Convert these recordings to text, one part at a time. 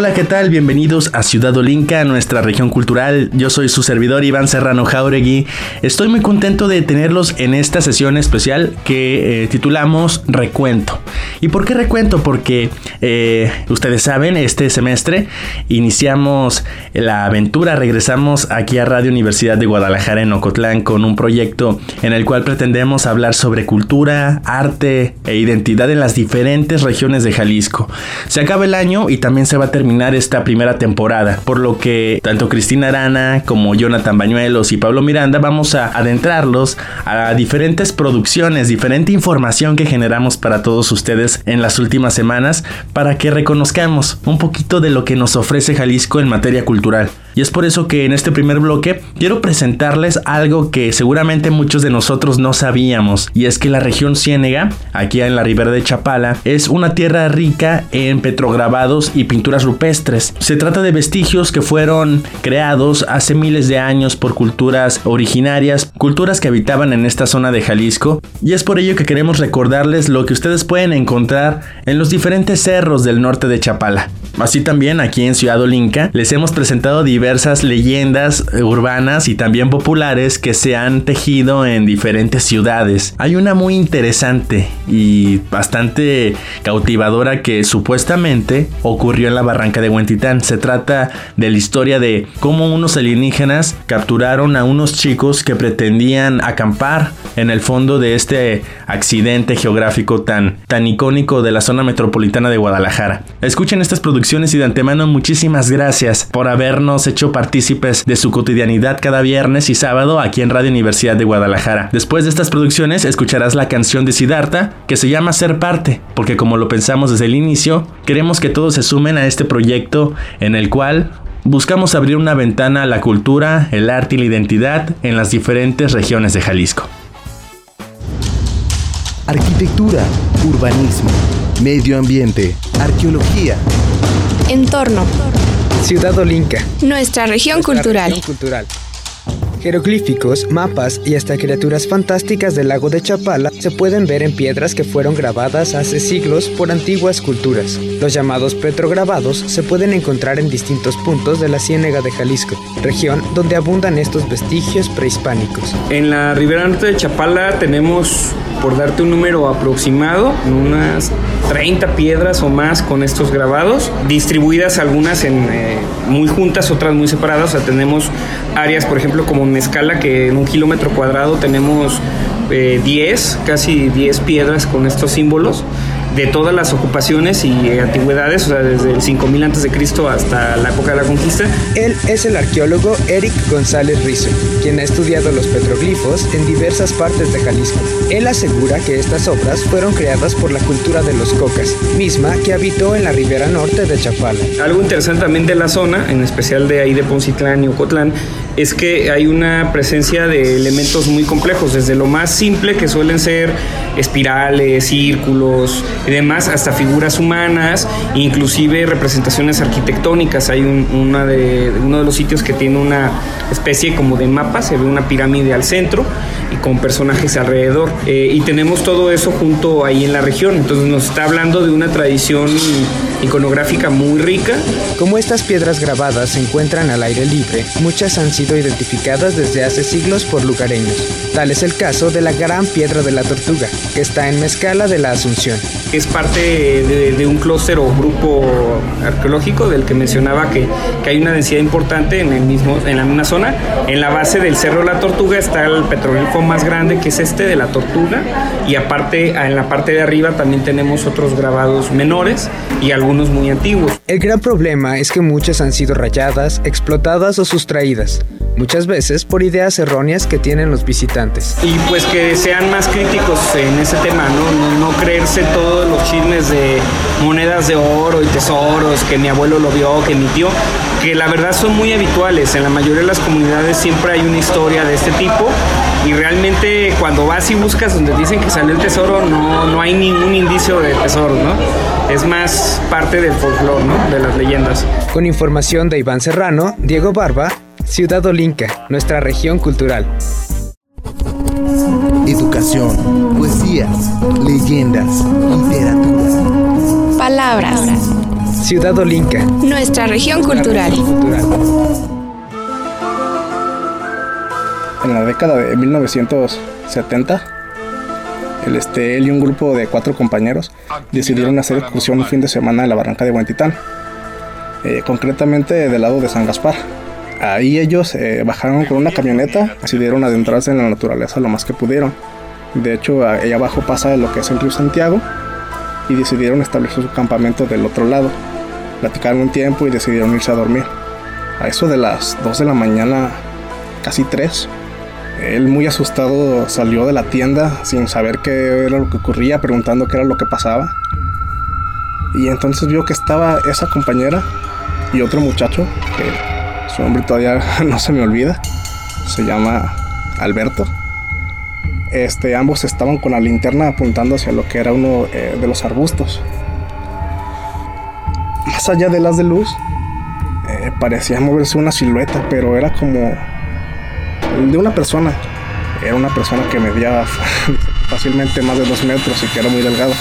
Hola, ¿qué tal? Bienvenidos a Ciudad Olinca, nuestra región cultural. Yo soy su servidor Iván Serrano Jauregui. Estoy muy contento de tenerlos en esta sesión especial que eh, titulamos Recuento. ¿Y por qué recuento? Porque eh, ustedes saben, este semestre iniciamos la aventura, regresamos aquí a Radio Universidad de Guadalajara en Ocotlán con un proyecto en el cual pretendemos hablar sobre cultura, arte e identidad en las diferentes regiones de Jalisco. Se acaba el año y también se va a terminar esta primera temporada, por lo que tanto Cristina Arana como Jonathan Bañuelos y Pablo Miranda vamos a adentrarlos a diferentes producciones, diferente información que generamos para todos ustedes en las últimas semanas para que reconozcamos un poquito de lo que nos ofrece Jalisco en materia cultural. Es por eso que en este primer bloque quiero presentarles algo que seguramente muchos de nosotros no sabíamos, y es que la región Ciénega, aquí en la ribera de Chapala, es una tierra rica en petrograbados y pinturas rupestres. Se trata de vestigios que fueron creados hace miles de años por culturas originarias, culturas que habitaban en esta zona de Jalisco, y es por ello que queremos recordarles lo que ustedes pueden encontrar en los diferentes cerros del norte de Chapala. Así también aquí en Ciudad Olinca les hemos presentado diversas leyendas urbanas y también populares que se han tejido en diferentes ciudades. Hay una muy interesante y bastante cautivadora que supuestamente ocurrió en la barranca de Huentitán. Se trata de la historia de cómo unos alienígenas capturaron a unos chicos que pretendían acampar en el fondo de este accidente geográfico tan, tan icónico de la zona metropolitana de Guadalajara. Escuchen estas producciones y de antemano muchísimas gracias por habernos hecho partícipes de su cotidianidad cada viernes y sábado aquí en Radio Universidad de Guadalajara. Después de estas producciones escucharás la canción de Siddhartha que se llama Ser Parte, porque como lo pensamos desde el inicio, queremos que todos se sumen a este proyecto en el cual buscamos abrir una ventana a la cultura, el arte y la identidad en las diferentes regiones de Jalisco. Arquitectura, urbanismo, medio ambiente, arqueología. Entorno. Ciudad Olinca. Nuestra región nuestra cultural. región cultural. Jeroglíficos, mapas y hasta criaturas fantásticas del lago de Chapala se pueden ver en piedras que fueron grabadas hace siglos por antiguas culturas. Los llamados petrograbados se pueden encontrar en distintos puntos de la Ciénega de Jalisco, región donde abundan estos vestigios prehispánicos. En la ribera norte de Chapala tenemos, por darte un número aproximado, unas 30 piedras o más con estos grabados, distribuidas algunas en eh, muy juntas, otras muy separadas. O sea, tenemos áreas, por ejemplo, como Mezcala, que en un kilómetro cuadrado tenemos eh, 10, casi 10 piedras con estos símbolos de todas las ocupaciones y eh, antigüedades, o sea, desde el 5000 antes de Cristo hasta la época de la conquista. Él es el arqueólogo Eric González Rizo, quien ha estudiado los petroglifos en diversas partes de Jalisco. Él asegura que estas obras fueron creadas por la cultura de los cocas, misma que habitó en la ribera norte de Chapala. Algo interesante también de la zona, en especial de ahí de Poncitlán y Ocotlán, es que hay una presencia de elementos muy complejos, desde lo más simple que suelen ser espirales, círculos y demás, hasta figuras humanas, inclusive representaciones arquitectónicas. Hay un- una de, uno de los sitios que tiene una especie como de mapa, se ve una pirámide al centro y con personajes alrededor. Eh, y tenemos todo eso junto ahí en la región. Entonces nos está hablando de una tradición iconográfica muy rica Como estas piedras grabadas se encuentran al aire libre, muchas han sido identificadas desde hace siglos por lugareños. Tal es el caso de la Gran Piedra de la Tortuga, que está en Mezcala de la Asunción. es parte de, de un clúster o grupo arqueológico del que mencionaba que, que hay una densidad importante en, el mismo, en la misma zona. En la base del Cerro de la Tortuga está el petroglifo más grande que es este de la tortuga y aparte en la parte de arriba también tenemos otros grabados menores y algunos muy antiguos. El gran problema es que muchas han sido rayadas, explotadas o sustraídas, muchas veces por ideas erróneas que tienen los visitantes. Y pues que sean más críticos en ese tema, ¿no? No, no creerse todos los chismes de, monedas de oro y tesoros, que mi abuelo lo vio, que mi tío, que la verdad son muy habituales. En la mayoría de las comunidades siempre hay una historia de este tipo y realmente cuando vas y buscas donde dicen que salió el tesoro no, no hay ningún indicio de tesoro, ¿no? Es más parte del folclore, ¿no? De las leyendas. Con información de Iván Serrano, Diego Barba, Ciudad Olinca, nuestra región cultural. Educación, poesías, leyendas, literatura. Palabras. Ciudad Olinca, Nuestra región cultural. cultural. en la década de 1970, el, este, él y un grupo de cuatro compañeros decidieron hacer excursión un fin de semana en la barranca de Huentitán, eh, concretamente del lado de San Gaspar. Ahí ellos eh, bajaron con una camioneta, decidieron adentrarse en la naturaleza lo más que pudieron. De hecho, ahí abajo pasa lo que es el río Santiago y decidieron establecer su campamento del otro lado. Platicaron un tiempo y decidieron irse a dormir. A eso de las 2 de la mañana, casi 3, él muy asustado salió de la tienda sin saber qué era lo que ocurría, preguntando qué era lo que pasaba. Y entonces vio que estaba esa compañera y otro muchacho, que su nombre todavía no se me olvida, se llama Alberto. Este, ambos estaban con la linterna apuntando hacia lo que era uno eh, de los arbustos. Más allá de las de luz, eh, parecía moverse una silueta, pero era como de una persona. Era una persona que medía fácilmente más de dos metros y que era muy delgado.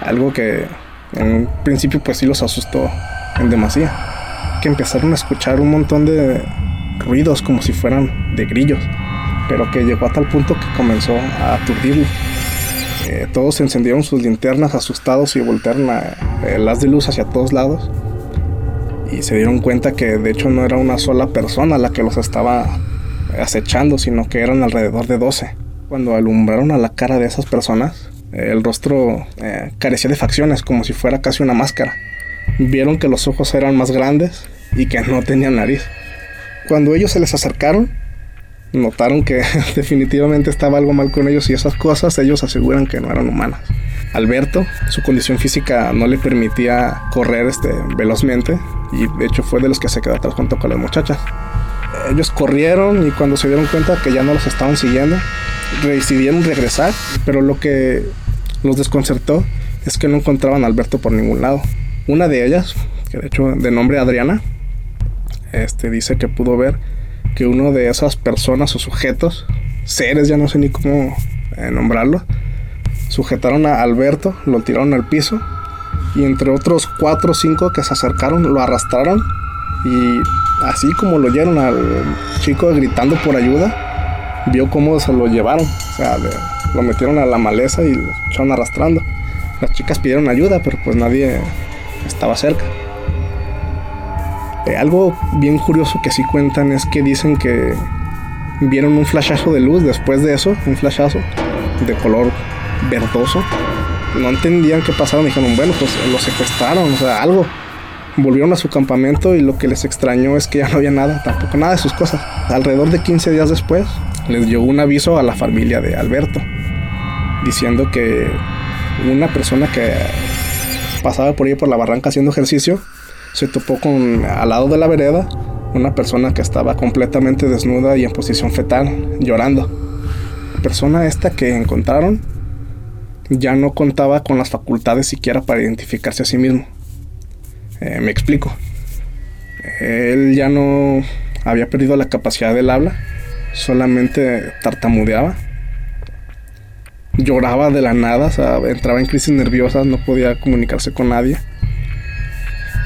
Algo que en principio pues sí los asustó en demasía. Que empezaron a escuchar un montón de ruidos como si fueran de grillos. Pero que llegó a tal punto que comenzó a aturdirlo. Eh, todos encendieron sus linternas asustados y voltearon a, eh, las de luz hacia todos lados. Y se dieron cuenta que de hecho no era una sola persona la que los estaba acechando, sino que eran alrededor de 12. Cuando alumbraron a la cara de esas personas, el rostro eh, carecía de facciones, como si fuera casi una máscara. Vieron que los ojos eran más grandes y que no tenían nariz. Cuando ellos se les acercaron, notaron que definitivamente estaba algo mal con ellos y esas cosas ellos aseguran que no eran humanas. Alberto, su condición física no le permitía correr este, velozmente y de hecho fue de los que se quedó atrás junto con las muchachas ellos corrieron y cuando se dieron cuenta que ya no los estaban siguiendo, decidieron regresar, pero lo que los desconcertó es que no encontraban a Alberto por ningún lado. Una de ellas, que de hecho de nombre Adriana, este dice que pudo ver que uno de esas personas o sujetos, seres, ya no sé ni cómo eh, nombrarlo, sujetaron a Alberto, lo tiraron al piso y entre otros cuatro o cinco que se acercaron lo arrastraron y así como lo oyeron al chico gritando por ayuda, vio cómo se lo llevaron. O sea, lo metieron a la maleza y lo echaron arrastrando. Las chicas pidieron ayuda, pero pues nadie estaba cerca. Eh, algo bien curioso que sí cuentan es que dicen que vieron un flashazo de luz después de eso, un flashazo de color verdoso. No entendían qué pasaron, dijeron, bueno, pues lo secuestraron, o sea, algo volvieron a su campamento y lo que les extrañó es que ya no había nada, tampoco nada de sus cosas. Alrededor de 15 días después, les llegó un aviso a la familia de Alberto, diciendo que una persona que pasaba por ahí por la barranca haciendo ejercicio, se topó con al lado de la vereda una persona que estaba completamente desnuda y en posición fetal, llorando. La persona esta que encontraron ya no contaba con las facultades siquiera para identificarse a sí mismo. Eh, me explico. Él ya no había perdido la capacidad del habla, solamente tartamudeaba. Lloraba de la nada, entraba en crisis nerviosas, no podía comunicarse con nadie.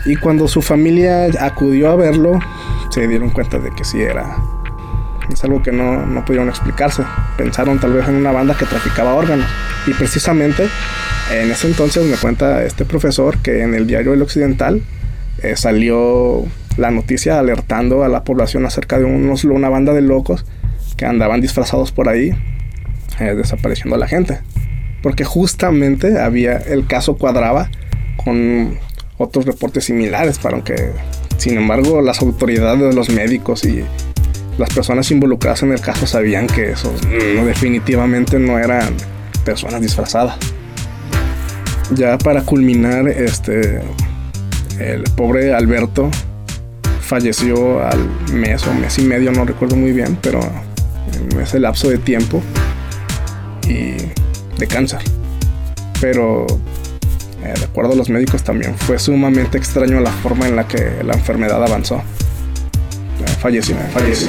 Y cuando su familia acudió a verlo, se dieron cuenta de que sí era. Es algo que no, no pudieron explicarse. Pensaron tal vez en una banda que traficaba órganos. Y precisamente en ese entonces me cuenta este profesor que en el diario El Occidental eh, salió la noticia alertando a la población acerca de unos, una banda de locos que andaban disfrazados por ahí, eh, desapareciendo a la gente. Porque justamente había, el caso cuadraba con otros reportes similares, para aunque, sin embargo, las autoridades, los médicos y las personas involucradas en el caso sabían que eso no, definitivamente no eran personas disfrazadas. Ya para culminar, este, el pobre Alberto falleció al mes o mes y medio, no recuerdo muy bien, pero en ese lapso de tiempo y de cáncer. Pero eh, de acuerdo a los médicos también fue sumamente extraño la forma en la que la enfermedad avanzó. Eh, falleció, falleció.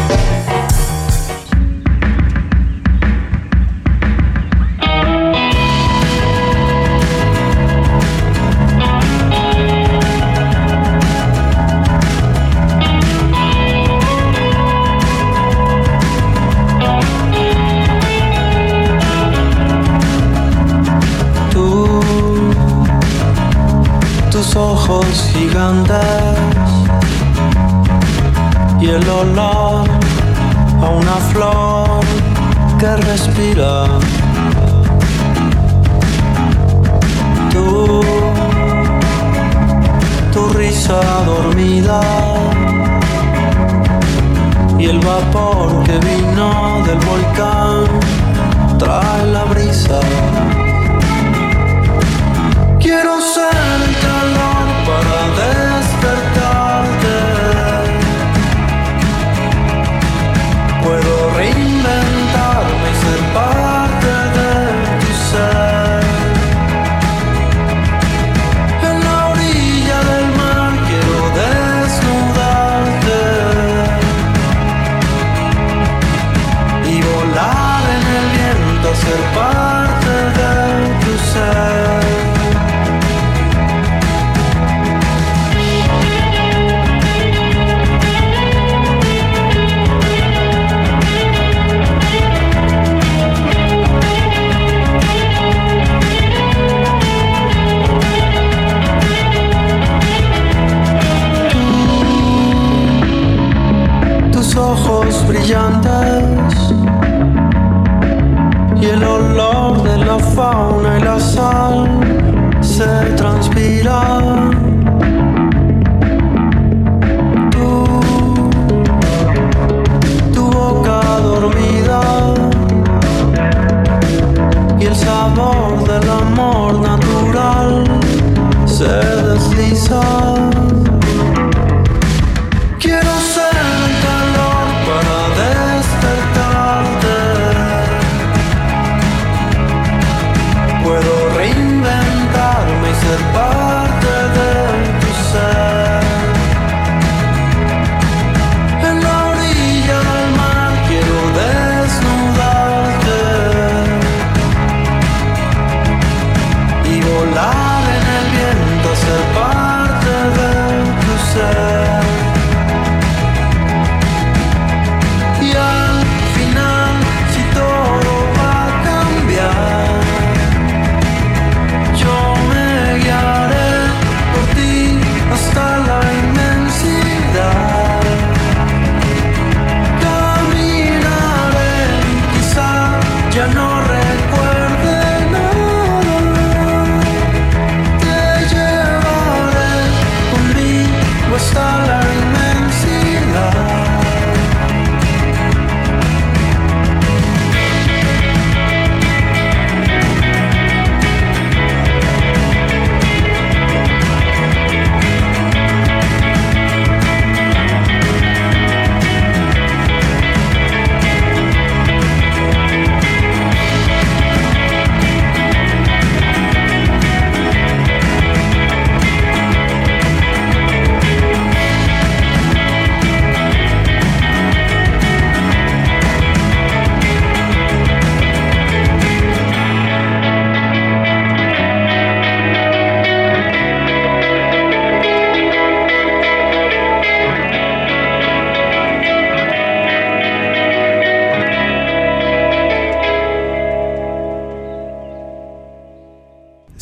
Tu risa dormida y el vapor que vino del volcán trae la brisa.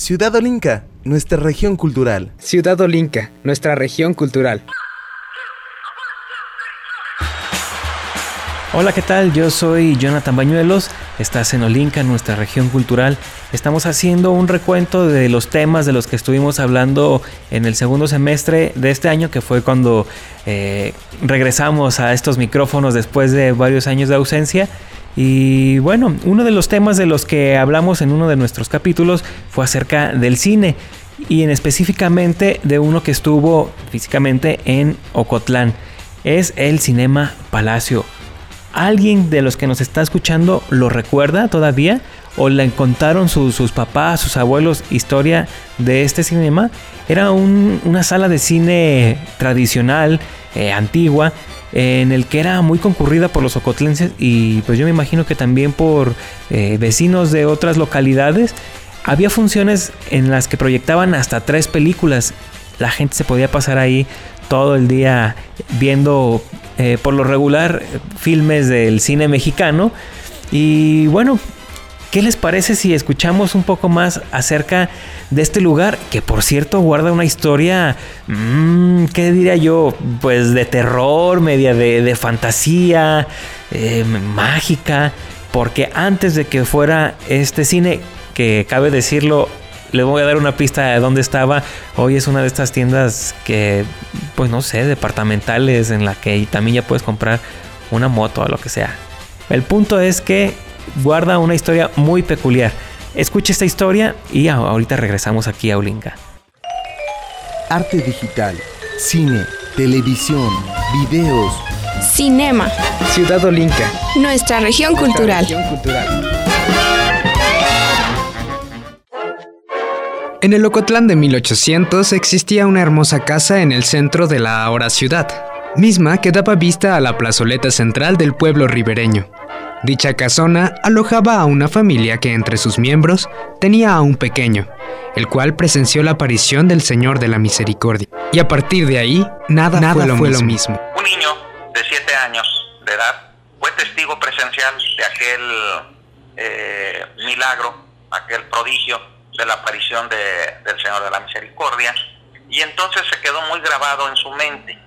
Ciudad Olinca, nuestra región cultural. Ciudad Olinca. Nuestra región cultural. Hola, ¿qué tal? Yo soy Jonathan Bañuelos, estás en Olinca, nuestra región cultural. Estamos haciendo un recuento de los temas de los que estuvimos hablando en el segundo semestre de este año, que fue cuando eh, regresamos a estos micrófonos después de varios años de ausencia. Y bueno, uno de los temas de los que hablamos en uno de nuestros capítulos fue acerca del cine y en específicamente de uno que estuvo físicamente en Ocotlán. Es el Cinema Palacio. ¿Alguien de los que nos está escuchando lo recuerda todavía? ¿O le contaron sus papás, sus abuelos historia de este cinema? Era una sala de cine tradicional, eh, antigua, en el que era muy concurrida por los ocotlenses y pues yo me imagino que también por eh, vecinos de otras localidades. Había funciones en las que proyectaban hasta tres películas. La gente se podía pasar ahí todo el día viendo eh, por lo regular filmes del cine mexicano. Y bueno, ¿qué les parece si escuchamos un poco más acerca de este lugar? Que por cierto guarda una historia, mmm, ¿qué diría yo? Pues de terror, media de, fantasía, eh, mágica. Porque antes de que fuera este cine, que cabe decirlo, le voy a dar una pista de dónde estaba. Hoy es una de estas tiendas que, pues no sé, departamentales en la que también ya puedes comprar una moto o lo que sea. El punto es que guarda una historia muy peculiar. Escucha esta historia y ahorita regresamos aquí a Olinka. Arte digital, cine, televisión, videos. Cinema. Ciudad Olinka. Nuestra región cultural. Nuestra región cultural. En el Ocotlán de 1800 existía una hermosa casa en el centro de la ahora ciudad, misma que daba vista a la plazoleta central del pueblo ribereño. Dicha casona alojaba a una familia que entre sus miembros tenía a un pequeño, el cual presenció la aparición del Señor de la Misericordia. Y a partir de ahí, nada, fue, lo, mismo. Un niño de 7 años de edad fue testigo presencial de aquel eh, milagro, aquel prodigio de la aparición del Señor de la Misericordia, y entonces se quedó muy grabado en su mente.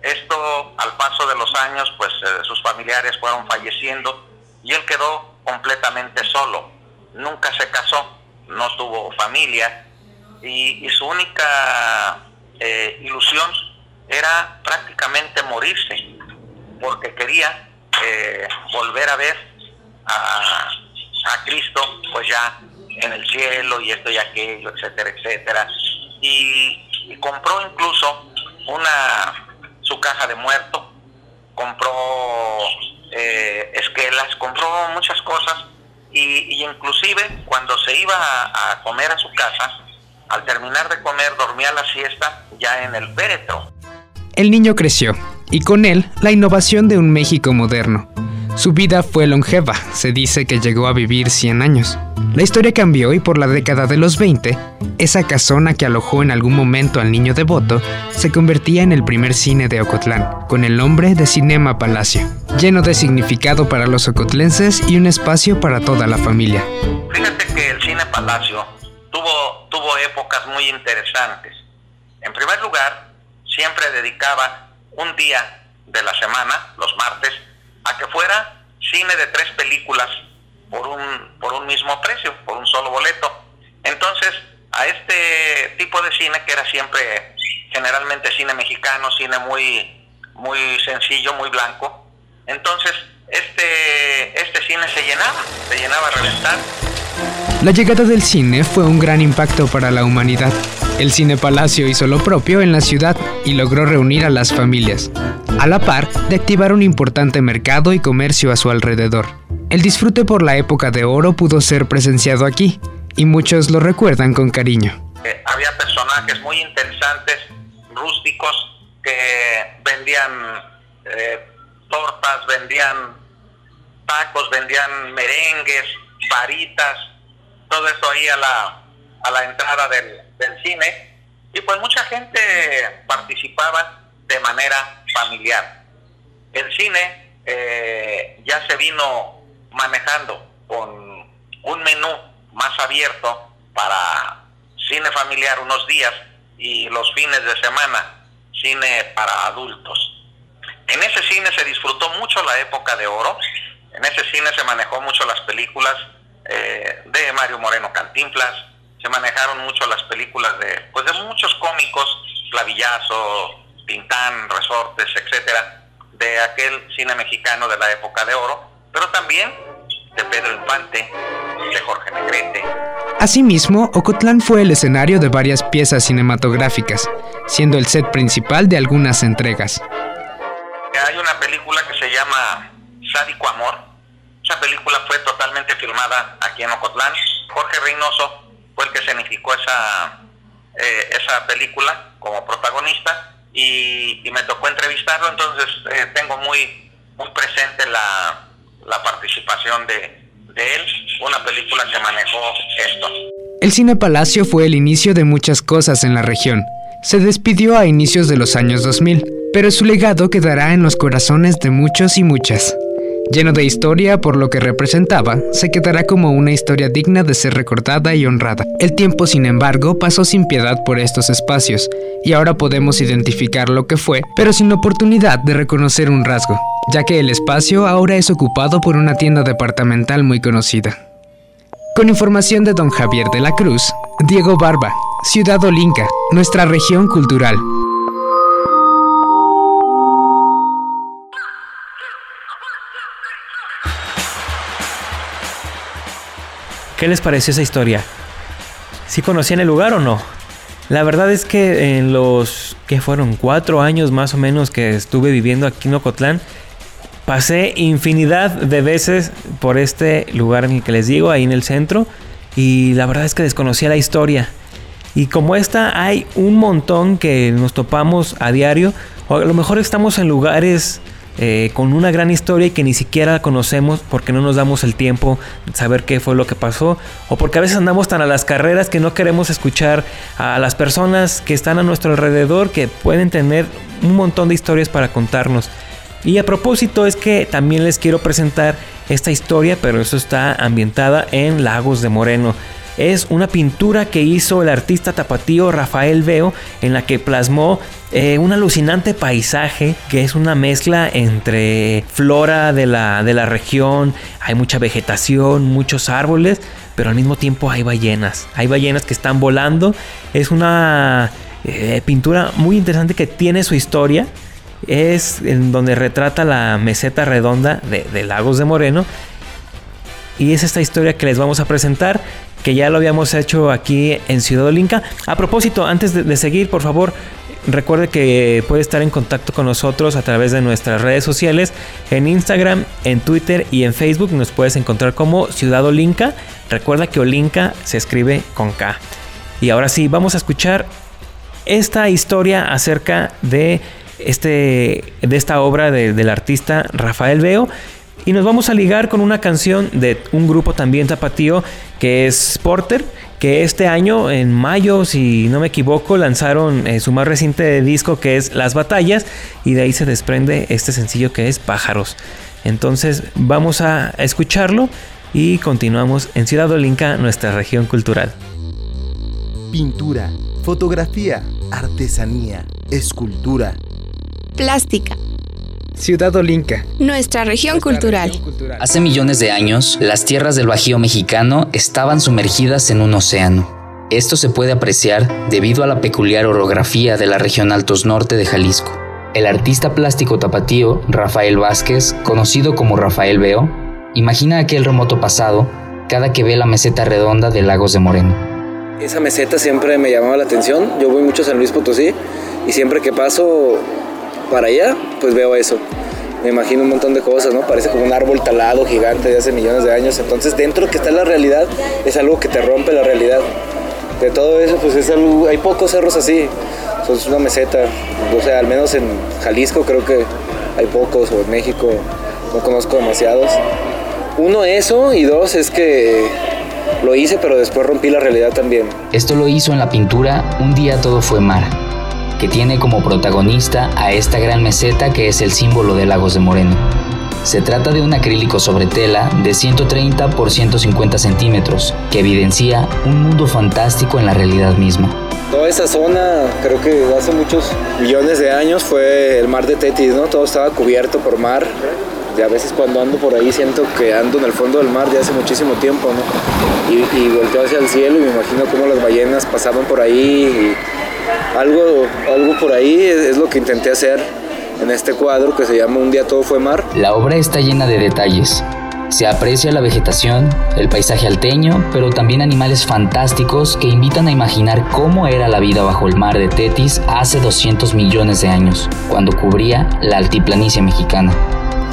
Esto al paso de los años, pues eh, sus familiares fueron falleciendo y él quedó completamente solo. Nunca se casó, no tuvo familia y, su única eh, ilusión era prácticamente morirse, porque quería eh, volver a ver a, a Cristo, pues ya en el cielo y esto y aquello, etcétera, etcétera. Y, compró incluso una su caja de muerto, compró eh, esquelas, compró muchas cosas y, inclusive cuando se iba a, comer a su casa, al terminar de comer dormía la siesta ya en el féretro. El niño creció y con él la innovación de un México moderno su vida fue longeva, se dice que llegó a vivir 100 años. La historia cambió y por la década de los 20, esa casona que alojó en algún momento al niño devoto se convertía en el primer cine de Ocotlán, con el nombre de Cinema Palacio, lleno de significado para los ocotlenses y un espacio para toda la familia. Fíjate que el Cine Palacio tuvo, tuvo épocas muy interesantes. En primer lugar, siempre dedicaba un día de la semana, los martes, a que fuera cine de tres películas por un, por un mismo precio, por un solo boleto. Entonces, a este tipo de cine, que era siempre generalmente cine mexicano, cine muy, muy sencillo, muy blanco, entonces este, este cine se llenaba, se llenaba a reventar. La llegada del cine fue un gran impacto para la humanidad. El Cine Palacio hizo lo propio en la ciudad y logró reunir a las familias, a la par de activar un importante mercado y comercio a su alrededor. El disfrute por la época de oro pudo ser presenciado aquí, y muchos lo recuerdan con cariño. Eh, había personajes muy interesantes, rústicos, que vendían eh, tortas, vendían tacos, vendían merengues, varitas, todo eso ahí a la, a la entrada del, del cine. Y pues mucha gente participaba de manera familiar. El cine eh, ya se vino manejando con un menú más abierto para cine familiar unos días y los fines de semana cine para adultos. En ese cine se disfrutó mucho la época de oro, en ese cine se manejó mucho las películas eh, de Mario Moreno Cantinflas, se manejaron mucho las películas de, pues de muchos cómicos, Clavillazo, Tintán, Resortes, etcétera, de aquel cine mexicano de la época de oro, pero también de Pedro Infante, de Jorge Negrete. Asimismo, Ocotlán fue el escenario de varias piezas cinematográficas, siendo el set principal de algunas entregas. Hay una película que se llama Sádico Amor. Esa película fue totalmente filmada aquí en Ocotlán. Jorge Reynoso fue el que escenificó esa, eh, esa película como protagonista y, me tocó entrevistarlo, entonces eh, tengo muy, muy presente la, la participación de, de él, una película que manejó esto. El Cine Palacio fue el inicio de muchas cosas en la región. Se despidió a inicios de los años 2000, pero su legado quedará en los corazones de muchos y muchas. Lleno de historia por lo que representaba, se quedará como una historia digna de ser recordada y honrada. El tiempo, sin embargo, pasó sin piedad por estos espacios, y ahora podemos identificar lo que fue, pero sin oportunidad de reconocer un rasgo, ya que el espacio ahora es ocupado por una tienda departamental muy conocida. Con información de don Javier de la Cruz, Diego Barba, Ciudad Olinca, nuestra región cultural. ¿Qué les pareció esa historia? ¿Sí conocían el lugar o no? La verdad es que en los que fueron cuatro años más o menos que estuve viviendo aquí en Ocotlán, pasé infinidad de veces por este lugar en el que les digo, ahí en el centro, y la verdad es que desconocía la historia. Y como esta hay un montón que nos topamos a diario, o a lo mejor estamos en lugares eh, con una gran historia y que ni siquiera conocemos porque no nos damos el tiempo de saber qué fue lo que pasó o porque a veces andamos tan a las carreras que no queremos escuchar a las personas que están a nuestro alrededor que pueden tener un montón de historias para contarnos. Y a propósito es que también les quiero presentar esta historia, pero eso está ambientada en Lagos de Moreno es una pintura que hizo el artista tapatío Rafael Veo en la que plasmó eh, un alucinante paisaje que es una mezcla entre flora de la, de la región, hay mucha vegetación, muchos árboles, pero al mismo tiempo hay ballenas, hay ballenas que están volando, es una eh, pintura muy interesante que tiene su historia, es en donde retrata la meseta redonda de, Lagos de Moreno. Y es esta historia que les vamos a presentar que ya lo habíamos hecho aquí en Ciudad Olinca. A propósito, antes de, seguir, por favor, recuerde que puede estar en contacto con nosotros a través de nuestras redes sociales, en Instagram, en Twitter y en Facebook. Nos puedes encontrar como Ciudad Olinca. Recuerda que Olinca se escribe con K. Y ahora sí, vamos a escuchar esta historia acerca de, este, de esta obra del artista Rafael Veo. Y nos vamos a ligar con una canción de un grupo también tapatío que es Porter, que este año, en mayo, si no me equivoco, lanzaron eh, su más reciente disco que es Las Batallas y de ahí se desprende este sencillo que es Pájaros. Entonces vamos a escucharlo y continuamos en Ciudad Olinca, nuestra región cultural. Pintura, fotografía, artesanía, escultura. Plástica Ciudad Olinca. Nuestra región cultural. Hace millones de años, las tierras del Bajío mexicano estaban sumergidas en un océano. Esto se puede apreciar debido a la peculiar orografía de la región Altos Norte de Jalisco. El artista plástico tapatío Rafael Vázquez, conocido como Rafael Veo, imagina aquel remoto pasado cada que ve la meseta redonda de Lagos de Moreno. Esa meseta siempre me llamaba la atención. Yo voy mucho a San Luis Potosí y siempre que paso para allá, pues veo eso. Me imagino un montón de cosas, ¿no? Parece como un árbol talado gigante de hace millones de años. Entonces, dentro que está la realidad, es algo que te rompe la realidad. De todo eso, pues es algo, hay pocos cerros así. es una meseta. O sea, al menos en Jalisco creo que hay pocos, o en México no conozco demasiados. Uno, eso, y dos, es que lo hice, pero después rompí la realidad también. Esto lo hizo en la pintura Un día todo fue mar que tiene como protagonista a esta gran meseta que es el símbolo de Lagos de Moreno. Se trata de un acrílico sobre tela de 130 por 150 centímetros que evidencia un mundo fantástico en la realidad misma. Toda esa zona, creo que hace muchos millones de años, fue el mar de Tetis, ¿no? Todo estaba cubierto por mar. Y a veces cuando ando por ahí siento que ando en el fondo del mar ya hace muchísimo tiempo, ¿no? Y, y volteo hacia el cielo y me imagino cómo las ballenas pasaban por ahí. Y algo, algo por ahí es, es lo que intenté hacer en este cuadro que se llama Un día todo fue mar. La obra está llena de detalles. Se aprecia la vegetación, el paisaje alteño, pero también animales fantásticos que invitan a imaginar cómo era la vida bajo el mar de Tetis hace 200 millones de años, cuando cubría la altiplanicie mexicana.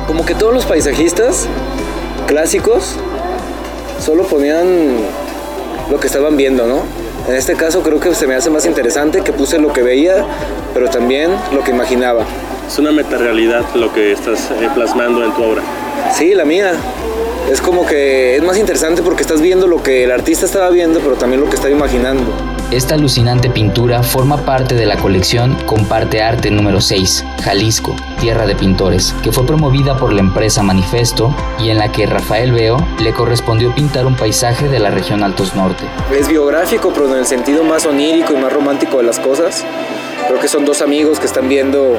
Como que todos los paisajistas clásicos solo ponían lo que estaban viendo, ¿no? En este caso creo que se me hace más interesante que puse lo que veía, pero también lo que imaginaba. Es una metarealidad lo que estás eh, plasmando en tu obra. Sí, la mía. Es como que es más interesante porque estás viendo lo que el artista estaba viendo, pero también lo que estaba imaginando. Esta alucinante pintura forma parte de la colección Comparte Arte número 6, Jalisco, Tierra de Pintores, que fue promovida por la empresa Manifesto y en la que Rafael Veo le correspondió pintar un paisaje de la región Altos Norte. Es biográfico, pero en el sentido más onírico y más romántico de las cosas. Creo que son dos amigos que están viendo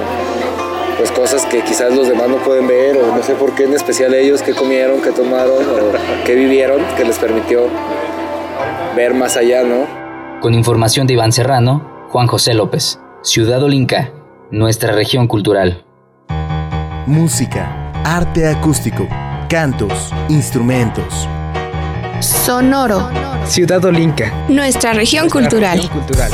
pues cosas que quizás los demás no pueden ver o no sé por qué en especial ellos que comieron, que tomaron o que vivieron que les permitió ver más allá, ¿no? Con información de Iván Serrano, Juan José López, Ciudad Olinca, nuestra región cultural. Música, arte acústico, cantos, instrumentos. Sonoro. Ciudad Olinca. Nuestra región Nuestra cultural. región cultural.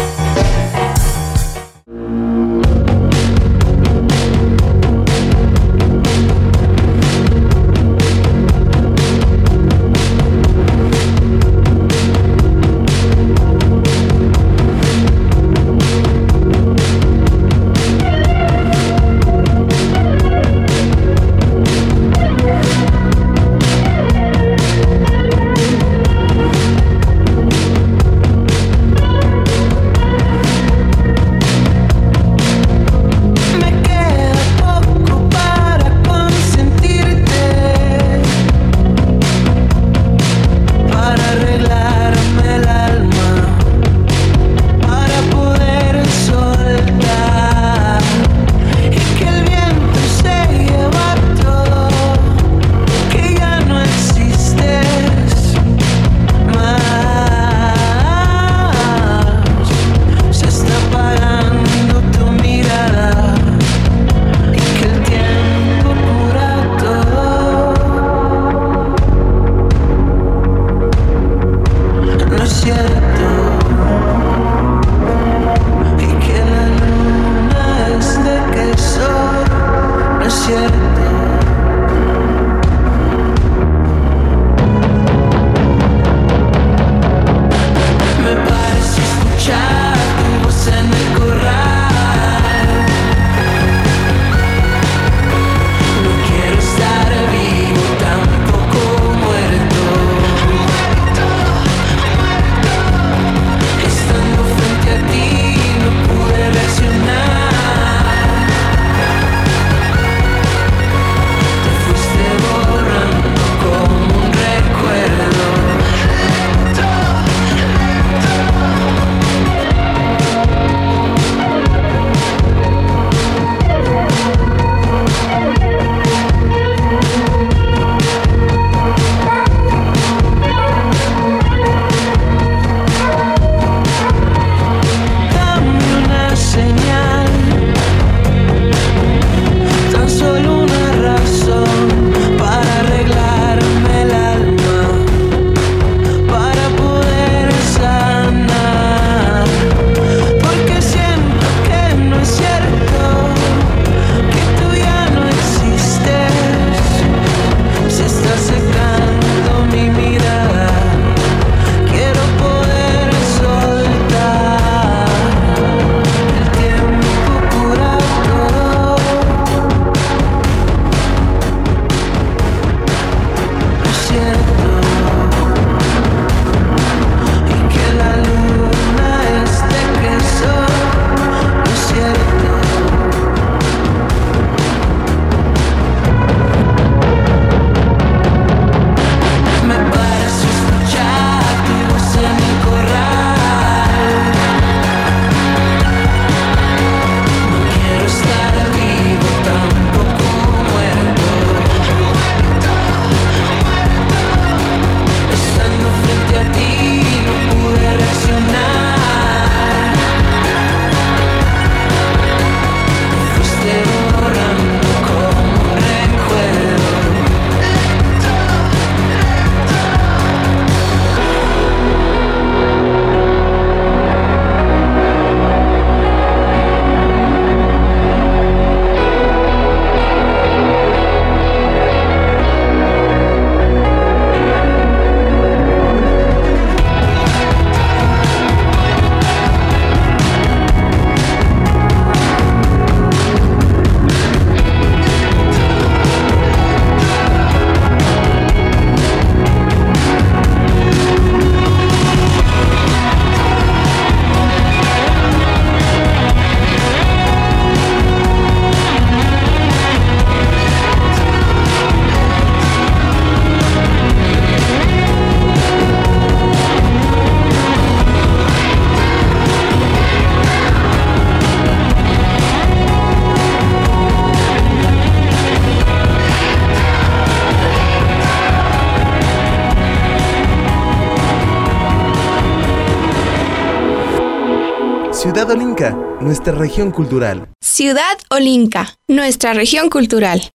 Nuestra región cultural. Ciudad Olinca, nuestra región cultural.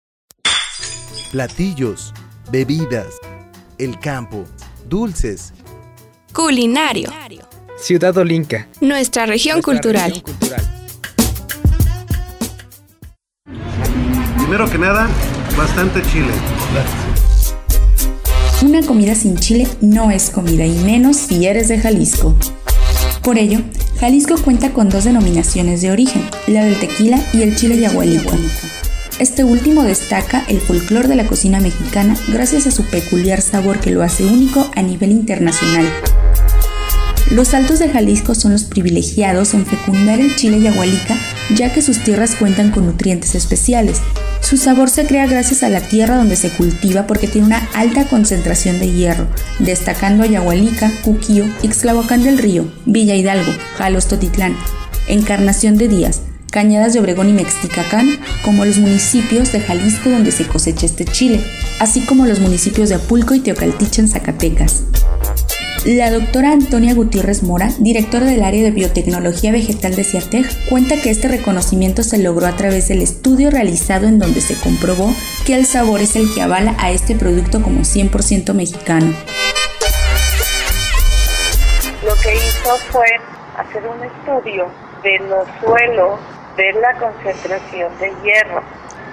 Platillos, bebidas, el campo, dulces. Culinario. Ciudad Olinca, nuestra región nuestra cultural. región cultural. Primero que nada, bastante chile. Una comida sin chile no es comida y menos si eres de Jalisco. Por ello, Jalisco cuenta con dos denominaciones de origen, la del tequila y el chile yagualico. Este último destaca el folclor de la cocina mexicana gracias a su peculiar sabor que lo hace único a nivel internacional. Los altos de Jalisco son los privilegiados en fecundar el chile yagualica ya que sus tierras cuentan con nutrientes especiales. Su sabor se crea gracias a la tierra donde se cultiva porque tiene una alta concentración de hierro, destacando a Yagualica, Cuquío, Ixtlahuacán del Río, Villa Hidalgo, Jalos Totitlán, Encarnación de Díaz, Cañadas de Obregón y Mexticacán, como los municipios de Jalisco donde se cosecha este chile, así como los municipios de Apulco y Teocaltiche en Zacatecas. La doctora Antonia Gutiérrez Mora, directora del área de biotecnología vegetal de CIATEG, cuenta que este reconocimiento se logró a través del estudio realizado en donde se comprobó que el sabor es el que avala a este producto como 100% mexicano. Lo que hizo fue hacer un estudio de los suelos de la concentración de hierro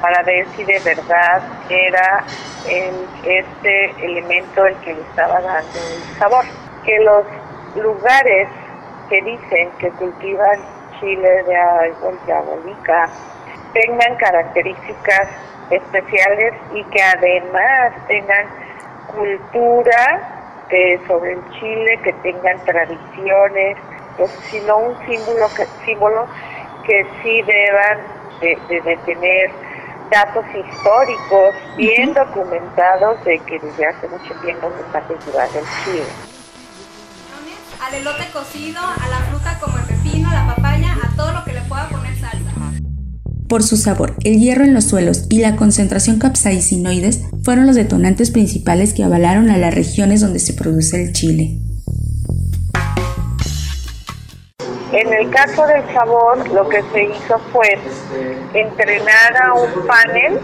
para ver si de verdad era el- este elemento el que le estaba dando el sabor. Que los lugares que dicen que cultivan chile de árbol diabólica tengan características especiales y que además tengan cultura eh, sobre el chile, que tengan tradiciones, pues, sino un símbolo que, símbolo que sí deban de, de- de tener datos históricos bien documentados de que desde hace mucho tiempo se está cultivando el chile. al elote cocido, a la fruta como el pepino, la papaya, a todo lo que le pueda poner salsa. Por su sabor, el hierro en los suelos y la concentración capsaicinoides fueron los detonantes principales que avalaron a las regiones donde se produce el chile. En el caso del sabor, lo que se hizo fue entrenar a un panel,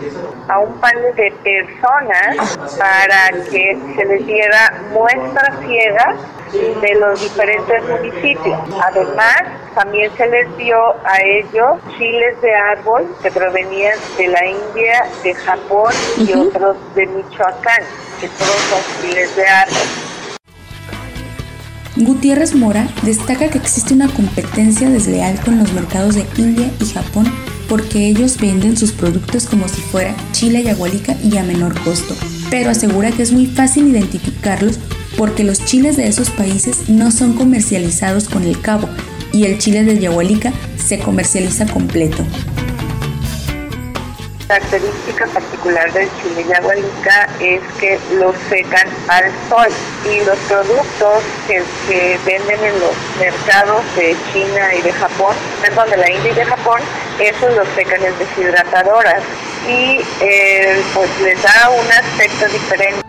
a un panel de personas para que se les diera muestras ciegas de los diferentes municipios. Además, también se les dio a ellos chiles de árbol que provenían de la India, de Japón y otros de Michoacán, que todos son chiles de árbol. Gutiérrez Mora destaca que existe una competencia desleal con los mercados de India y Japón porque ellos venden sus productos como si fuera chile yagualica y a menor costo, pero asegura que es muy fácil identificarlos porque los chiles de esos países no son comercializados con el cabo y el chile de yagualica se comercializa completo. Característica particular del chile yagualica es que lo secan al sol y los productos que, que venden en los mercados de China y de Japón, perdón, de la India y de Japón, esos los secan en deshidratadoras y eh, pues les da un aspecto diferente.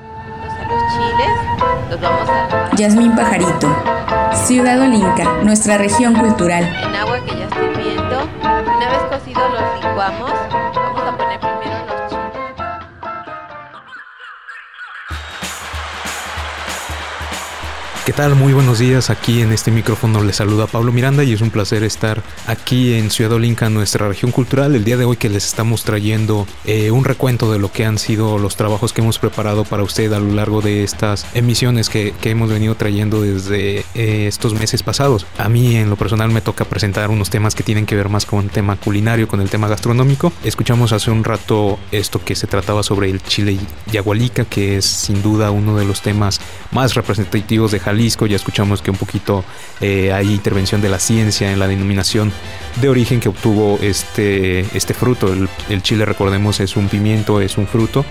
chiles, los vamos a Yasmín Pajarito, Ciudad Olinca, nuestra región cultural. en agua que ya esté hirviendo. Una vez cocidos los licuamos. ¿Qué tal? Muy buenos días. Aquí en este micrófono les saluda Pablo Miranda y es un placer estar aquí en Ciudad Olinca, nuestra región cultural. El día de hoy que les estamos trayendo eh, un recuento de lo que han sido los trabajos que hemos preparado para usted a lo largo de estas emisiones que, que hemos venido trayendo desde eh, estos meses pasados. A mí en lo personal me toca presentar unos temas que tienen que ver más con el tema culinario, con el tema gastronómico. Escuchamos hace un rato esto que se trataba sobre el chile yagualica, que es sin duda uno de los temas más representativos de Jalisco. Ya escuchamos que un poquito eh, hay intervención de la ciencia en la denominación de origen que obtuvo este, este fruto. El, el chile, recordemos, es un pimiento, es un fruto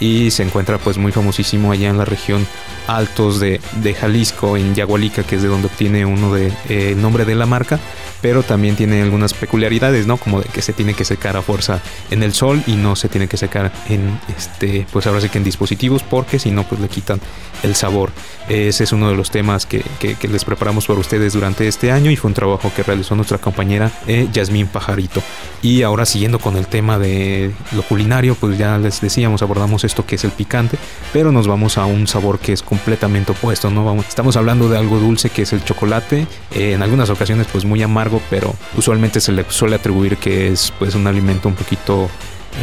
y se encuentra pues muy famosísimo allá en la región altos de, de Jalisco, en Yagualica, que es de donde obtiene uno de, eh, el nombre de la marca. pero también tiene algunas peculiaridades, ¿no? Como de que se tiene que secar a fuerza en el sol y no se tiene que secar en este, pues ahora sí que en dispositivos, porque si no, pues le quitan el sabor. Ese es uno de los temas que, les preparamos para ustedes durante este año y fue un trabajo que realizó nuestra compañera eh, Yasmín Pajarito. Y ahora siguiendo con el tema de lo culinario, pues ya les decíamos, abordamos esto que es el picante, pero nos vamos a un sabor que es completamente opuesto, ¿no? Vamos, estamos hablando de algo dulce que es el chocolate, eh, en algunas ocasiones pues muy amargo, pero usualmente se le suele atribuir que es pues un alimento un poquito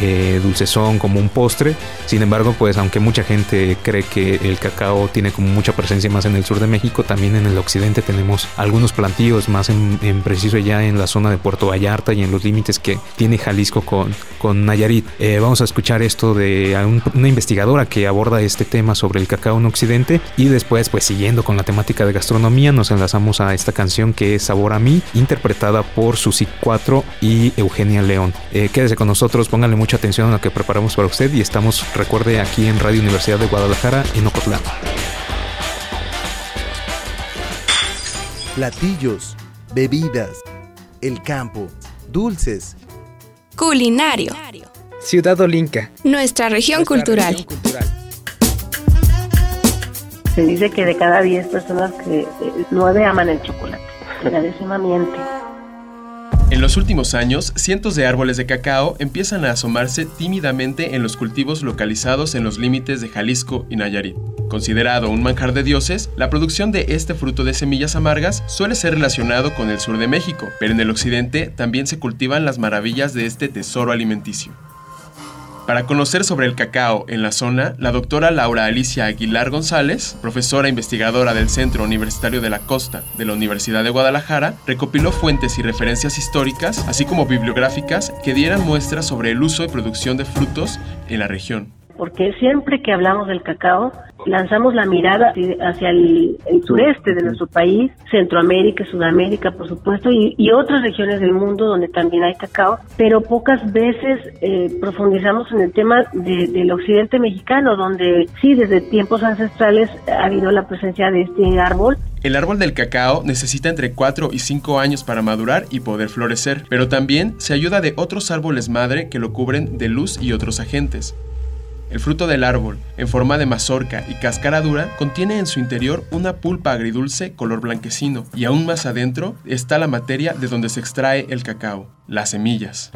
eh, dulcezón como un postre. Sin embargo, pues aunque mucha gente cree que el cacao tiene como mucha presencia más en el sur de México, también en el occidente tenemos algunos plantíos más en, preciso ya en la zona de Puerto Vallarta y en los límites que tiene Jalisco con, con Nayarit. Eh, vamos a escuchar esto de una investigadora que aborda este tema sobre el cacao en occidente y después pues siguiendo con la temática de gastronomía nos enlazamos a esta canción que es Sabor a mí, interpretada por Susi 4 y Eugenia León. Eh, quédese con nosotros, pónganle mucha atención a lo que preparamos para usted y estamos, recuerde, aquí en Radio Universidad de Guadalajara, en Ocotlán. Platillos, bebidas, el campo, dulces. Culinario. Ciudad Olinca. Nuestra región cultural. Se dice que de cada 10 personas que eh, nueve aman el chocolate. La décima miente. En los últimos años, cientos de árboles de cacao empiezan a asomarse tímidamente en los cultivos localizados en los límites de Jalisco y Nayarit. Considerado un manjar de dioses, la producción de este fruto de semillas amargas suele ser relacionado con el sur de México, pero en el occidente también se cultivan las maravillas de este tesoro alimenticio. Para conocer sobre el cacao en la zona, la doctora Laura Alicia Aguilar González, profesora investigadora del Centro Universitario de la Costa de la Universidad de Guadalajara, recopiló fuentes y referencias históricas, así como bibliográficas, que dieran muestras sobre el uso y producción de frutos en la región porque siempre que hablamos del cacao, lanzamos la mirada hacia el, sureste de nuestro país, Centroamérica, Sudamérica, por supuesto, y, otras regiones del mundo donde también hay cacao, pero pocas veces eh, profundizamos en el tema del occidente mexicano, donde sí, desde tiempos ancestrales ha habido la presencia de este árbol. El árbol del cacao necesita entre 4 y 5 años para madurar y poder florecer, pero también se ayuda de otros árboles madre que lo cubren de luz y otros agentes. El fruto del árbol, en forma de mazorca y cáscara dura, contiene en su interior una pulpa agridulce color blanquecino y aún más adentro está la materia de donde se extrae el cacao, las semillas.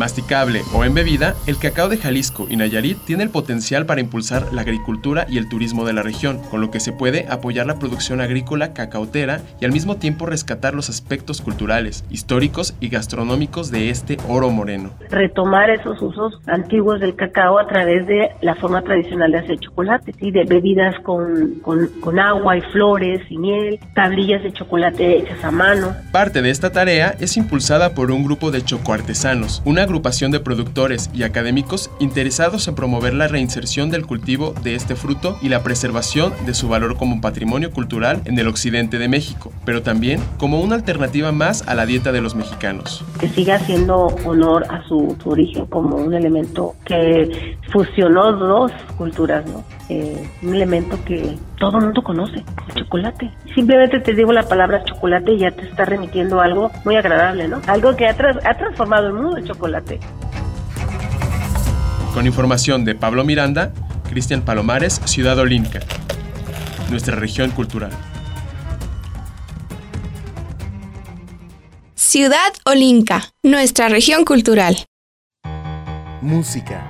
Masticable o en bebida, el cacao de Jalisco y Nayarit tiene el potencial para impulsar la agricultura y el turismo de la región, con lo que se puede apoyar la producción agrícola cacautera y al mismo tiempo rescatar los aspectos culturales, históricos y gastronómicos de este oro moreno. Retomar esos usos antiguos del cacao a través de la forma tradicional de hacer chocolate, y de bebidas con, con, con agua y flores y miel, tablillas de chocolate hechas a mano. Parte de esta tarea es impulsada por un grupo de chocoartesanos, una agrupación de productores y académicos interesados en promover la reinserción del cultivo de este fruto y la preservación de su valor como patrimonio cultural en el occidente de México, pero también como una alternativa más a la dieta de los mexicanos. Que siga haciendo honor a su, origen como un elemento que fusionó dos culturas, ¿no? Eh, un elemento que todo el mundo conoce, el chocolate. Simplemente te digo la palabra chocolate y ya te está remitiendo algo muy agradable, ¿no? Algo que ha, ha transformado el mundo, el chocolate. Con información de Pablo Miranda, Cristian Palomares, Ciudad Olinca, nuestra región cultural. Ciudad Olinca, nuestra región cultural. Música,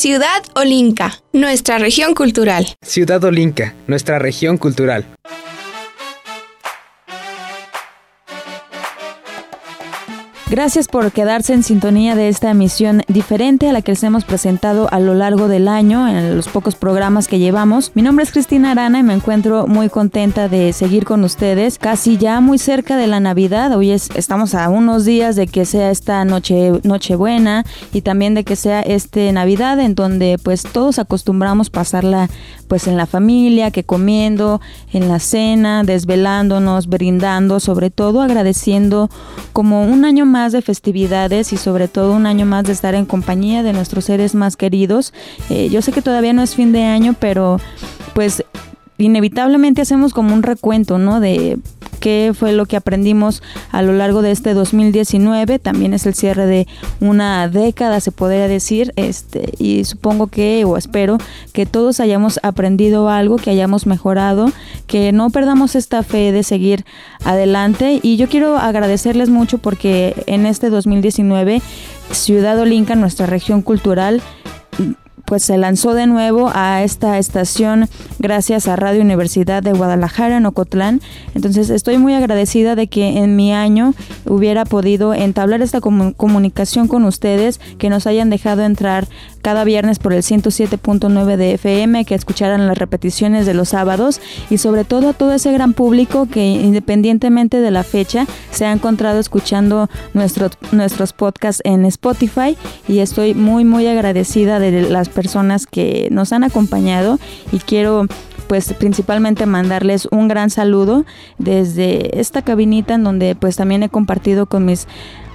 Ciudad Olinca, nuestra región cultural. Ciudad Olinca, nuestra región cultural. Gracias por quedarse en sintonía de esta emisión diferente a la que les hemos presentado a lo largo del año en los pocos programas que llevamos. Mi nombre es Cristina Arana y me encuentro muy contenta de seguir con ustedes casi ya muy cerca de la Navidad. Hoy es, estamos a unos días de que sea esta noche Nochebuena y también de que sea este Navidad en donde pues todos acostumbramos pasarla pues en la familia, que comiendo, en la cena, desvelándonos, brindando, sobre todo agradeciendo como un año más de festividades y sobre todo un año más de estar en compañía de nuestros seres más queridos. Eh, yo sé que todavía no es fin de año, pero pues inevitablemente hacemos como un recuento, ¿no? De qué fue lo que aprendimos a lo largo de este 2019. También es el cierre de una década, se podría decir. Este, y supongo que, o espero, que todos hayamos aprendido algo, que hayamos mejorado, que no perdamos esta fe de seguir adelante. Y yo quiero agradecerles mucho porque en este 2019, Ciudad Olinca, nuestra región cultural, pues se lanzó de nuevo a esta estación gracias a Radio Universidad de Guadalajara en Ocotlán. Entonces estoy muy agradecida de que en mi año hubiera podido entablar esta comu- comunicación con ustedes, que nos hayan dejado entrar cada viernes por el 107.9 de FM, que escucharan las repeticiones de los sábados y sobre todo a todo ese gran público que independientemente de la fecha se ha encontrado escuchando nuestros nuestros podcasts en Spotify. Y estoy muy muy agradecida de las personas que nos han acompañado y quiero pues principalmente mandarles un gran saludo desde esta cabinita en donde pues también he compartido con mis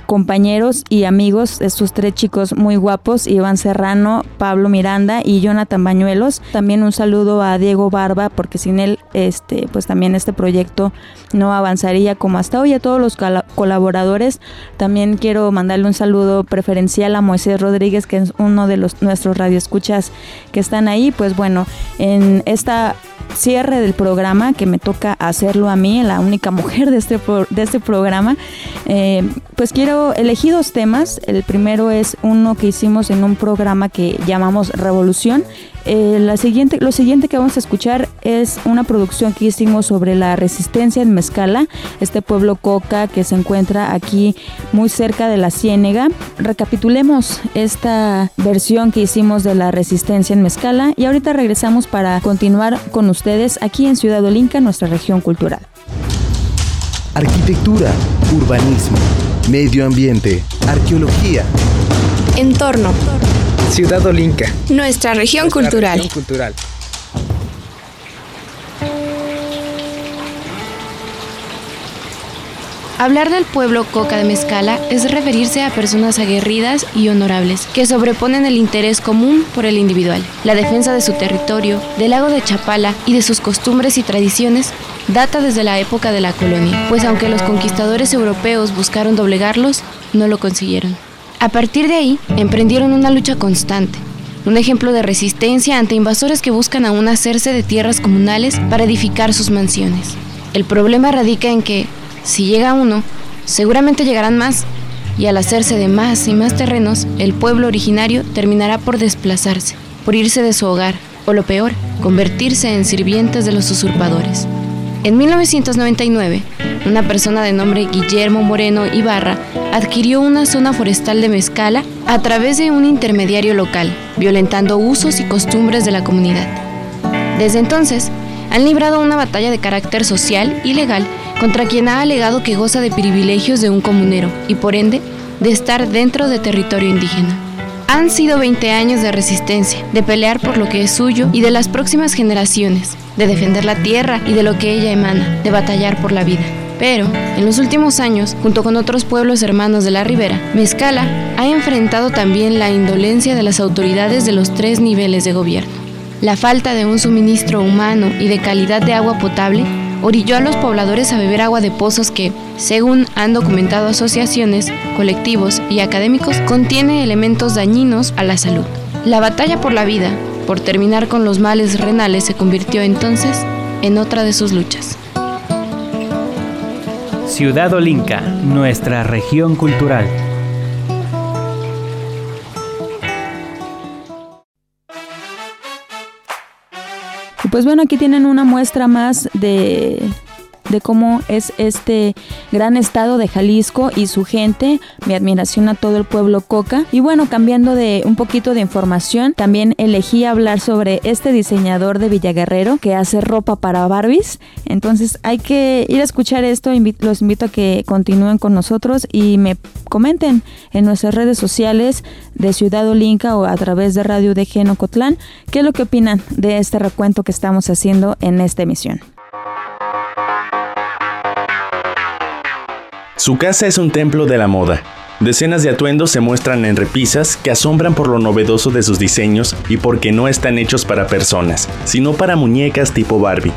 compañeros y amigos, estos tres chicos muy guapos, Iván Serrano, Pablo Miranda y Jonathan Bañuelos. También un saludo a Diego Barba, porque sin él, este, pues también este proyecto no avanzaría como hasta hoy. A todos los colaboradores, también quiero mandarle un saludo preferencial a Moisés Rodríguez, que es uno de los nuestros radioescuchas que están ahí. Pues bueno, en esta cierre del programa que me toca hacerlo a mí, la única mujer de este, de este programa, eh, pues quiero elegir dos temas. El primero es uno que hicimos en un programa que llamamos Revolución. Eh, la siguiente, lo siguiente que vamos a escuchar es una producción que hicimos sobre la resistencia en Mezcala, este pueblo coca que se encuentra aquí muy cerca de la Ciénega. Recapitulemos esta versión que hicimos de la resistencia en Mezcala y ahorita regresamos para continuar con ustedes aquí en Ciudad Olinca, nuestra región cultural. Arquitectura, urbanismo, medio ambiente, arqueología. Entorno. Ciudad Olinca. Nuestra región cultural. Región cultural. Hablar del pueblo Coca de Mezcala es referirse a personas aguerridas y honorables que sobreponen el interés común por el individual. La defensa de su territorio, del lago de Chapala y de sus costumbres y tradiciones data desde la época de la colonia, pues aunque los conquistadores europeos buscaron doblegarlos, no lo consiguieron. A partir de ahí, emprendieron una lucha constante, un ejemplo de resistencia ante invasores que buscan aún hacerse de tierras comunales para edificar sus mansiones. El problema radica en que, si llega uno, seguramente llegarán más, y al hacerse de más y más terrenos, el pueblo originario terminará por desplazarse, por irse de su hogar, o lo peor, convertirse en sirvientes de los usurpadores. En 1999, una persona de nombre Guillermo Moreno Ibarra adquirió una zona forestal de Mezcala a través de un intermediario local, violentando usos y costumbres de la comunidad. Desde entonces, han librado una batalla de carácter social y legal contra quien ha alegado que goza de privilegios de un comunero y por ende de estar dentro de territorio indígena. Han sido 20 años de resistencia, de pelear por lo que es suyo y de las próximas generaciones, de defender la tierra y de lo que ella emana, de batallar por la vida. Pero, en los últimos años, junto con otros pueblos hermanos de la ribera, Mezcala ha enfrentado también la indolencia de las autoridades de los tres niveles de gobierno. La falta de un suministro humano y de calidad de agua potable orilló a los pobladores a beber agua de pozos que, según han documentado asociaciones, colectivos y académicos, contiene elementos dañinos a la salud. La batalla por la vida, por terminar con los males renales, se convirtió entonces en otra de sus luchas. Ciudad Olinca, nuestra región cultural. Pues bueno, aquí tienen una muestra más de de cómo es este gran estado de Jalisco y su gente. Mi admiración a todo el pueblo Coca. Y bueno, cambiando de un poquito de información, también elegí hablar sobre este diseñador de Villaguerrero que hace ropa para Barbies. Entonces hay que ir a escuchar esto. Los invito a que continúen con nosotros y me comenten en nuestras redes sociales de Ciudad Olinca o a través de Radio de Genocotlán qué es lo que opinan de este recuento que estamos haciendo en esta emisión. Su casa es un templo de la moda. Decenas de atuendos se muestran en repisas que asombran por lo novedoso de sus diseños y porque no están hechos para personas, sino para muñecas tipo Barbie.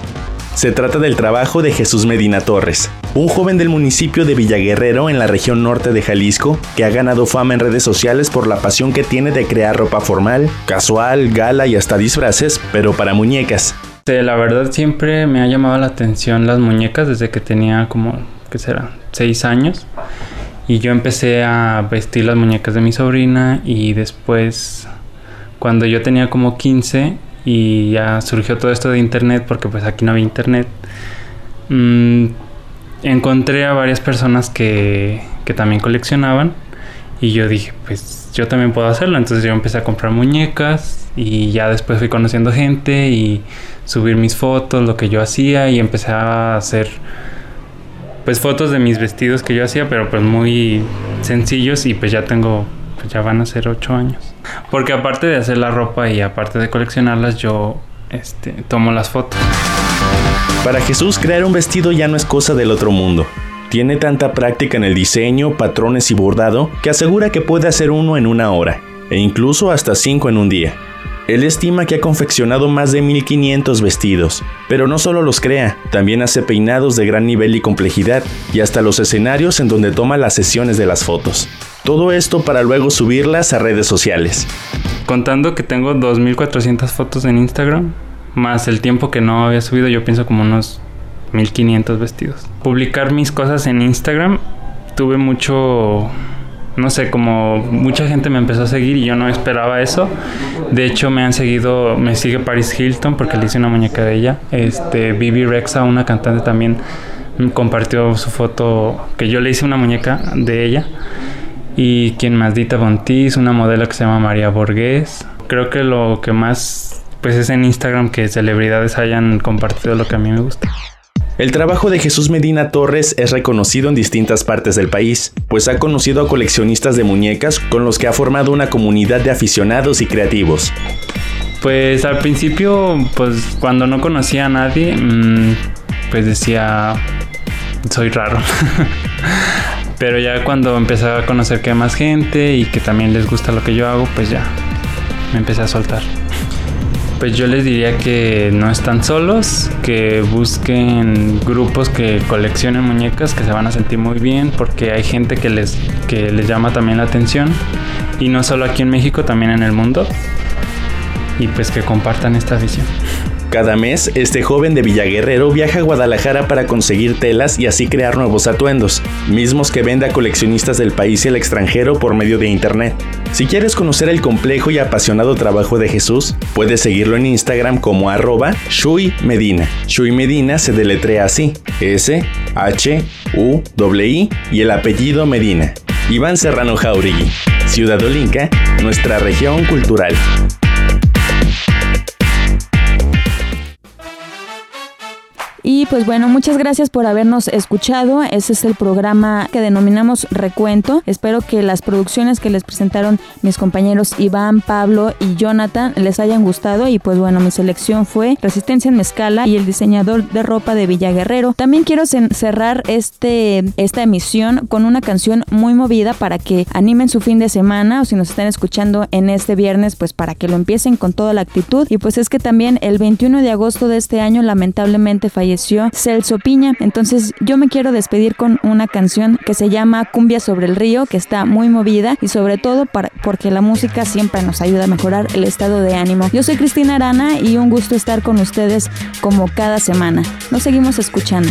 Se trata del trabajo de Jesús Medina Torres, un joven del municipio de Villaguerrero en la región norte de Jalisco que ha ganado fama en redes sociales por la pasión que tiene de crear ropa formal, casual, gala y hasta disfraces, pero para muñecas. La verdad siempre me ha llamado la atención las muñecas desde que tenía como que será? Seis años. Y yo empecé a vestir las muñecas de mi sobrina y después, cuando yo tenía como 15 y ya surgió todo esto de internet, porque pues aquí no había internet, mm, encontré a varias personas que, que también coleccionaban y yo dije, pues yo también puedo hacerlo. Entonces yo empecé a comprar muñecas y ya después fui conociendo gente y subir mis fotos, lo que yo hacía y empecé a hacer pues fotos de mis vestidos que yo hacía, pero pues muy sencillos y pues ya tengo, pues ya van a ser ocho años. Porque aparte de hacer la ropa y aparte de coleccionarlas, yo este, tomo las fotos. Para Jesús crear un vestido ya no es cosa del otro mundo. Tiene tanta práctica en el diseño, patrones y bordado que asegura que puede hacer uno en una hora, e incluso hasta cinco en un día. Él estima que ha confeccionado más de 1500 vestidos, pero no solo los crea, también hace peinados de gran nivel y complejidad, y hasta los escenarios en donde toma las sesiones de las fotos. Todo esto para luego subirlas a redes sociales. Contando que tengo 2400 fotos en Instagram, más el tiempo que no había subido, yo pienso como unos 1500 vestidos. Publicar mis cosas en Instagram, tuve mucho no sé, como mucha gente me empezó a seguir y yo no esperaba eso. De hecho, me han seguido, me sigue Paris Hilton porque le hice una muñeca de ella. Este, Bibi Rexa, una cantante también, compartió su foto, que yo le hice una muñeca de ella. Y quien más, Dita Bontis, una modelo que se llama María Borges. Creo que lo que más, pues es en Instagram que celebridades hayan compartido lo que a mí me gusta. El trabajo de Jesús Medina Torres es reconocido en distintas partes del país, pues ha conocido a coleccionistas de muñecas con los que ha formado una comunidad de aficionados y creativos. Pues al principio, pues cuando no conocía a nadie, mm, pues decía, soy raro. Pero ya cuando empecé a conocer que hay más gente y que también les gusta lo que yo hago, pues ya me empecé a soltar. Pues yo les diría que no están solos, que busquen grupos que coleccionen muñecas, que se van a sentir muy bien, porque hay gente que les, que les llama también la atención, y no solo aquí en México, también en el mundo, y pues que compartan esta visión. Cada mes, este joven de Villaguerrero viaja a Guadalajara para conseguir telas y así crear nuevos atuendos, mismos que vende a coleccionistas del país y el extranjero por medio de internet. Si quieres conocer el complejo y apasionado trabajo de Jesús, puedes seguirlo en Instagram como arroba Shui Medina. Shui Medina se deletrea así, S, H, U, I y el apellido Medina. Iván Serrano Jauregui, Ciudad Olinca, nuestra región cultural. Y pues bueno, muchas gracias por habernos escuchado. Ese es el programa que denominamos Recuento. Espero que las producciones que les presentaron mis compañeros Iván, Pablo y Jonathan les hayan gustado. Y pues bueno, mi selección fue Resistencia en Mezcala y el diseñador de ropa de Villa Guerrero. También quiero cerrar este, esta emisión con una canción muy movida para que animen su fin de semana o si nos están escuchando en este viernes, pues para que lo empiecen con toda la actitud. Y pues es que también el 21 de agosto de este año lamentablemente falleció Celso Piña. Entonces yo me quiero despedir con una canción que se llama Cumbia sobre el río, que está muy movida y sobre todo para, porque la música siempre nos ayuda a mejorar el estado de ánimo. Yo soy Cristina Arana y un gusto estar con ustedes como cada semana. Nos seguimos escuchando.